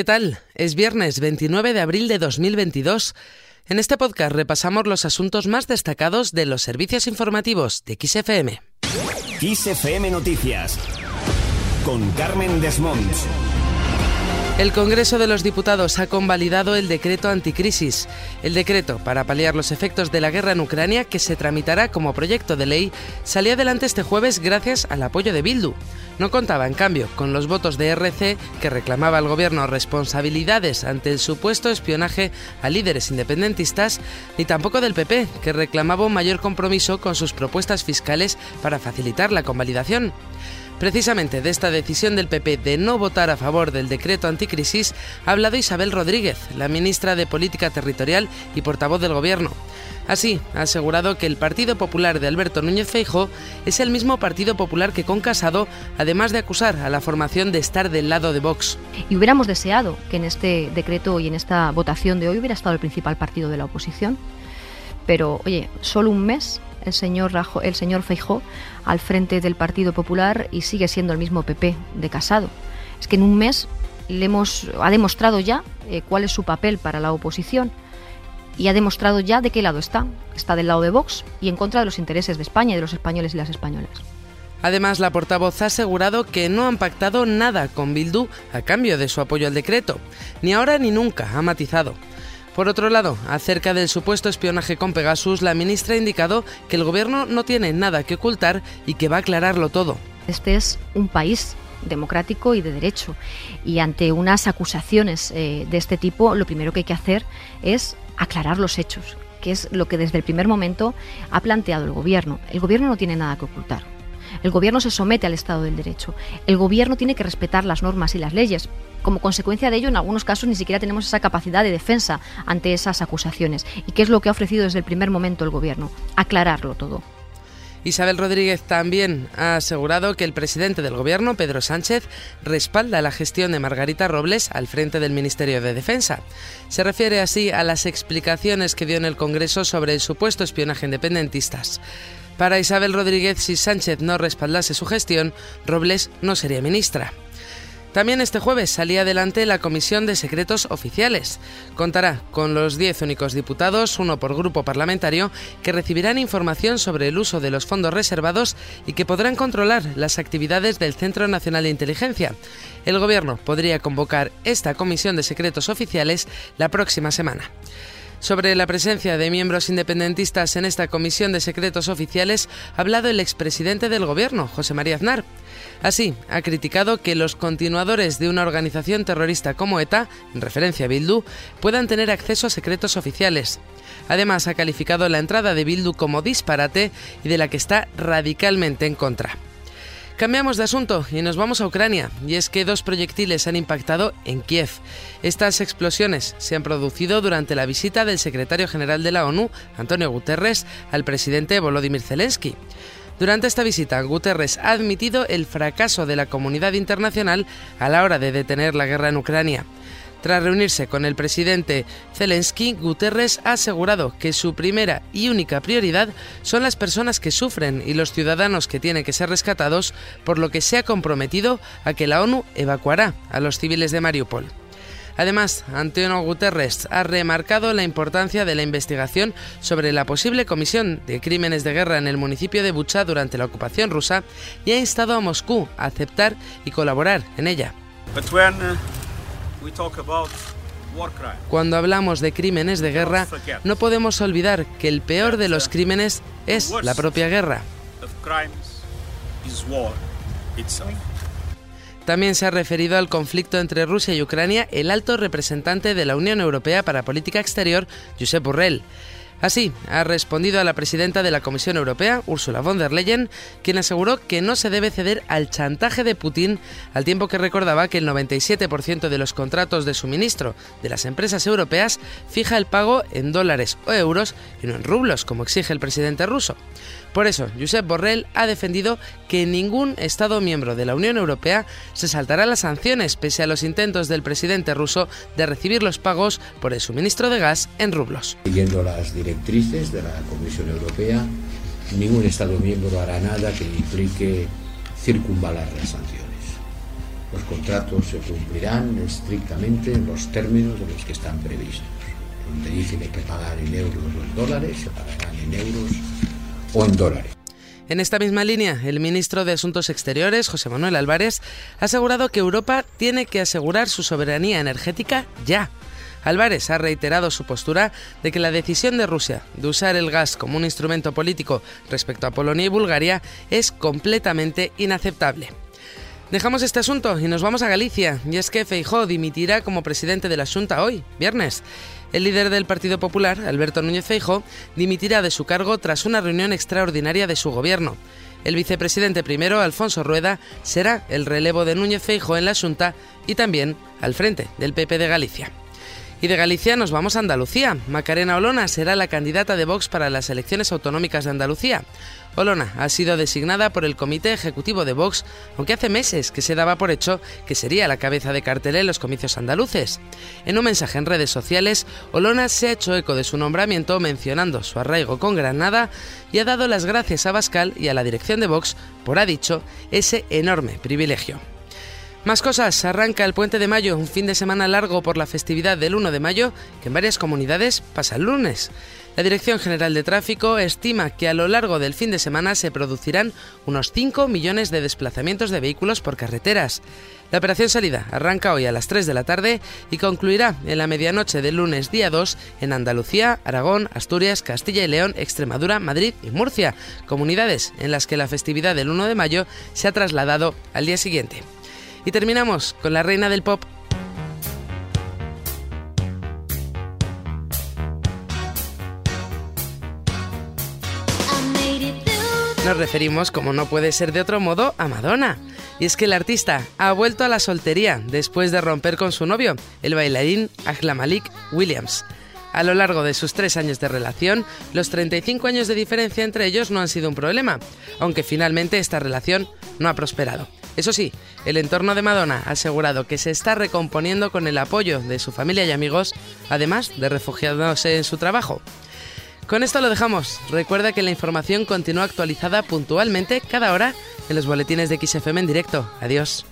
¿Qué tal? Es viernes 29 de abril de 2022. En este podcast repasamos los asuntos más destacados de los servicios informativos de XFM. XFM Noticias con Carmen Desmonts. El Congreso de los Diputados ha convalidado el decreto anticrisis, el decreto para paliar los efectos de la guerra en Ucrania que se tramitará como proyecto de ley salió adelante este jueves gracias al apoyo de Bildu. No contaba, en cambio, con los votos de RC que reclamaba al gobierno responsabilidades ante el supuesto espionaje a líderes independentistas, ni tampoco del PP, que reclamaba un mayor compromiso con sus propuestas fiscales para facilitar la convalidación. Precisamente de esta decisión del PP de no votar a favor del decreto anticrisis ha hablado Isabel Rodríguez, la ministra de Política Territorial y portavoz del Gobierno. Así, ha asegurado que el Partido Popular de Alberto Núñez Feijóo es el mismo Partido Popular que con Casado, además de acusar a la formación de estar del lado de Vox. Y hubiéramos deseado que en este decreto y en esta votación de hoy hubiera estado el principal partido de la oposición. Pero, oye, solo un mes el señor, Rajo, el señor Feijó al frente del Partido Popular y sigue siendo el mismo PP de Casado. Es que en un mes le hemos, ha demostrado ya eh, cuál es su papel para la oposición y ha demostrado ya de qué lado está. Está del lado de Vox y en contra de los intereses de España y de los españoles y las españolas. Además, la portavoz ha asegurado que no han pactado nada con Bildu a cambio de su apoyo al decreto. Ni ahora ni nunca, ha matizado. Por otro lado, acerca del supuesto espionaje con Pegasus, la ministra ha indicado que el gobierno no tiene nada que ocultar y que va a aclararlo todo. Este es un país democrático y de derecho. Y ante unas acusaciones eh, de este tipo, lo primero que hay que hacer es aclarar los hechos, que es lo que desde el primer momento ha planteado el gobierno. El gobierno no tiene nada que ocultar. El gobierno se somete al Estado del Derecho. El gobierno tiene que respetar las normas y las leyes. Como consecuencia de ello, en algunos casos ni siquiera tenemos esa capacidad de defensa ante esas acusaciones. ¿Y qué es lo que ha ofrecido desde el primer momento el gobierno? Aclararlo todo. Isabel Rodríguez también ha asegurado que el presidente del Gobierno, Pedro Sánchez, respalda la gestión de Margarita Robles al frente del Ministerio de Defensa. Se refiere así a las explicaciones que dio en el Congreso sobre el supuesto espionaje independentistas. Para Isabel Rodríguez, si Sánchez no respaldase su gestión, Robles no sería ministra. También este jueves salía adelante la Comisión de Secretos Oficiales. Contará con los 10 únicos diputados, uno por grupo parlamentario, que recibirán información sobre el uso de los fondos reservados y que podrán controlar las actividades del Centro Nacional de Inteligencia. El Gobierno podría convocar esta Comisión de Secretos Oficiales la próxima semana. Sobre la presencia de miembros independentistas en esta comisión de secretos oficiales ha hablado el expresidente del gobierno, José María Aznar. Así, ha criticado que los continuadores de una organización terrorista como ETA, en referencia a Bildu, puedan tener acceso a secretos oficiales. Además, ha calificado la entrada de Bildu como disparate y de la que está radicalmente en contra. Cambiamos de asunto y nos vamos a Ucrania, y es que dos proyectiles han impactado en Kiev. Estas explosiones se han producido durante la visita del secretario general de la ONU, Antonio Guterres, al presidente Volodymyr Zelensky. Durante esta visita, Guterres ha admitido el fracaso de la comunidad internacional a la hora de detener la guerra en Ucrania. Tras reunirse con el presidente Zelensky, Guterres ha asegurado que su primera y única prioridad son las personas que sufren y los ciudadanos que tienen que ser rescatados, por lo que se ha comprometido a que la ONU evacuará a los civiles de Mariupol. Además, Antonio Guterres ha remarcado la importancia de la investigación sobre la posible comisión de crímenes de guerra en el municipio de Bucha durante la ocupación rusa y ha instado a Moscú a aceptar y colaborar en ella. Cuando hablamos de crímenes de guerra, no podemos olvidar que el peor de los crímenes es la propia guerra. También se ha referido al conflicto entre Rusia y Ucrania el alto representante de la Unión Europea para Política Exterior, Josep Borrell. Así, ha respondido a la presidenta de la Comisión Europea, Ursula von der Leyen, quien aseguró que no se debe ceder al chantaje de Putin, al tiempo que recordaba que el 97% de los contratos de suministro de las empresas europeas fija el pago en dólares o euros y no en rublos, como exige el presidente ruso. Por eso, Josep Borrell ha defendido que ningún Estado miembro de la Unión Europea se saltará las sanciones pese a los intentos del presidente ruso de recibir los pagos por el suministro de gas en rublos. Directrices de la Comisión Europea, ningún Estado miembro hará nada que implique circunvalar las sanciones. Los contratos se cumplirán estrictamente en los términos de los que están previstos. Donde dice que hay que pagar en euros o en dólares, se pagarán en euros o en dólares. En esta misma línea, el ministro de Asuntos Exteriores, José Manuel Álvarez, ha asegurado que Europa tiene que asegurar su soberanía energética ya. Álvarez ha reiterado su postura de que la decisión de Rusia de usar el gas como un instrumento político respecto a Polonia y Bulgaria es completamente inaceptable. Dejamos este asunto y nos vamos a Galicia, y es que Feijó dimitirá como presidente de la Junta hoy, viernes. El líder del Partido Popular, Alberto Núñez Feijóo, dimitirá de su cargo tras una reunión extraordinaria de su gobierno. El vicepresidente primero, Alfonso Rueda, será el relevo de Núñez Feijóo en la Junta y también al frente del PP de Galicia. Y de Galicia nos vamos a Andalucía. Macarena Olona será la candidata de Vox para las elecciones autonómicas de Andalucía. Olona ha sido designada por el Comité Ejecutivo de Vox, aunque hace meses que se daba por hecho que sería la cabeza de cartel en los comicios andaluces. En un mensaje en redes sociales, Olona se ha hecho eco de su nombramiento mencionando su arraigo con Granada y ha dado las gracias a Bascal y a la dirección de Vox por, ha dicho, ese enorme privilegio. Más cosas, arranca el puente de mayo, un fin de semana largo por la festividad del 1 de mayo, que en varias comunidades pasa el lunes. La Dirección General de Tráfico estima que a lo largo del fin de semana se producirán unos 5 millones de desplazamientos de vehículos por carreteras. La operación salida arranca hoy a las 3 de la tarde y concluirá en la medianoche del lunes día 2 en Andalucía, Aragón, Asturias, Castilla y León, Extremadura, Madrid y Murcia, comunidades en las que la festividad del 1 de mayo se ha trasladado al día siguiente. Y terminamos con la reina del pop. Nos referimos, como no puede ser de otro modo, a Madonna. Y es que el artista ha vuelto a la soltería después de romper con su novio, el bailarín Ahla Malik Williams. A lo largo de sus tres años de relación, los 35 años de diferencia entre ellos no han sido un problema, aunque finalmente esta relación no ha prosperado. Eso sí, el entorno de Madonna ha asegurado que se está recomponiendo con el apoyo de su familia y amigos, además de refugiándose en su trabajo. Con esto lo dejamos. Recuerda que la información continúa actualizada puntualmente cada hora en los boletines de XFM en directo. Adiós.